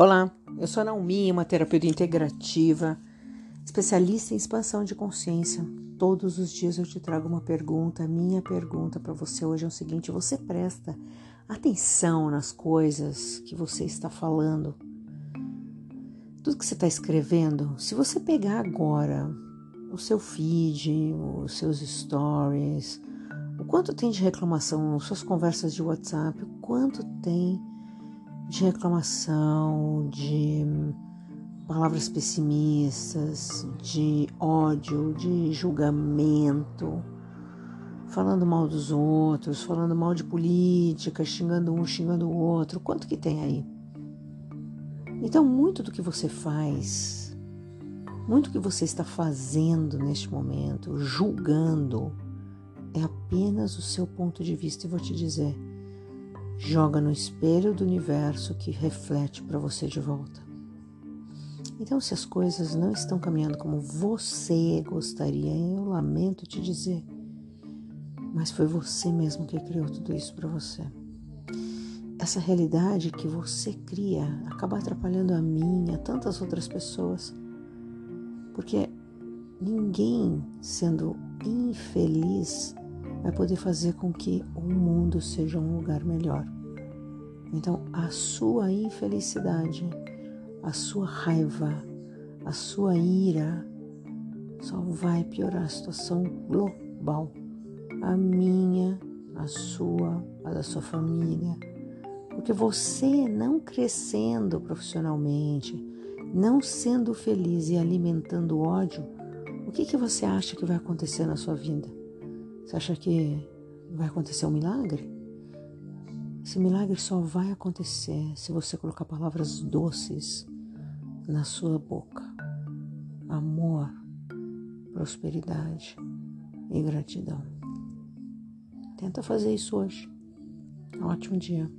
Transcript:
Olá, eu sou a Naomi, uma terapeuta integrativa, especialista em expansão de consciência. Todos os dias eu te trago uma pergunta. Minha pergunta para você hoje é o seguinte: você presta atenção nas coisas que você está falando? Tudo que você está escrevendo, se você pegar agora o seu feed, os seus stories, o quanto tem de reclamação, suas conversas de WhatsApp, o quanto tem de reclamação, de palavras pessimistas, de ódio, de julgamento, falando mal dos outros, falando mal de política, xingando um, xingando o outro. Quanto que tem aí? Então, muito do que você faz, muito do que você está fazendo neste momento, julgando, é apenas o seu ponto de vista. E vou te dizer, joga no espelho do universo que reflete para você de volta. Então, se as coisas não estão caminhando como você gostaria, eu lamento te dizer, mas foi você mesmo que criou tudo isso para você. Essa realidade que você cria acaba atrapalhando a mim, a tantas outras pessoas, porque ninguém sendo infeliz vai poder fazer com que o mundo seja um lugar melhor. Então, a sua infelicidade, a sua raiva, a sua ira só vai piorar a situação global. A minha, a sua, a da sua família. Porque você não crescendo profissionalmente, não sendo feliz e alimentando ódio, o que, que você acha que vai acontecer na sua vida? Você acha que vai acontecer um milagre? Esse milagre só vai acontecer se você colocar palavras doces na sua boca. Amor, prosperidade e gratidão. Tenta fazer isso hoje. Um ótimo dia.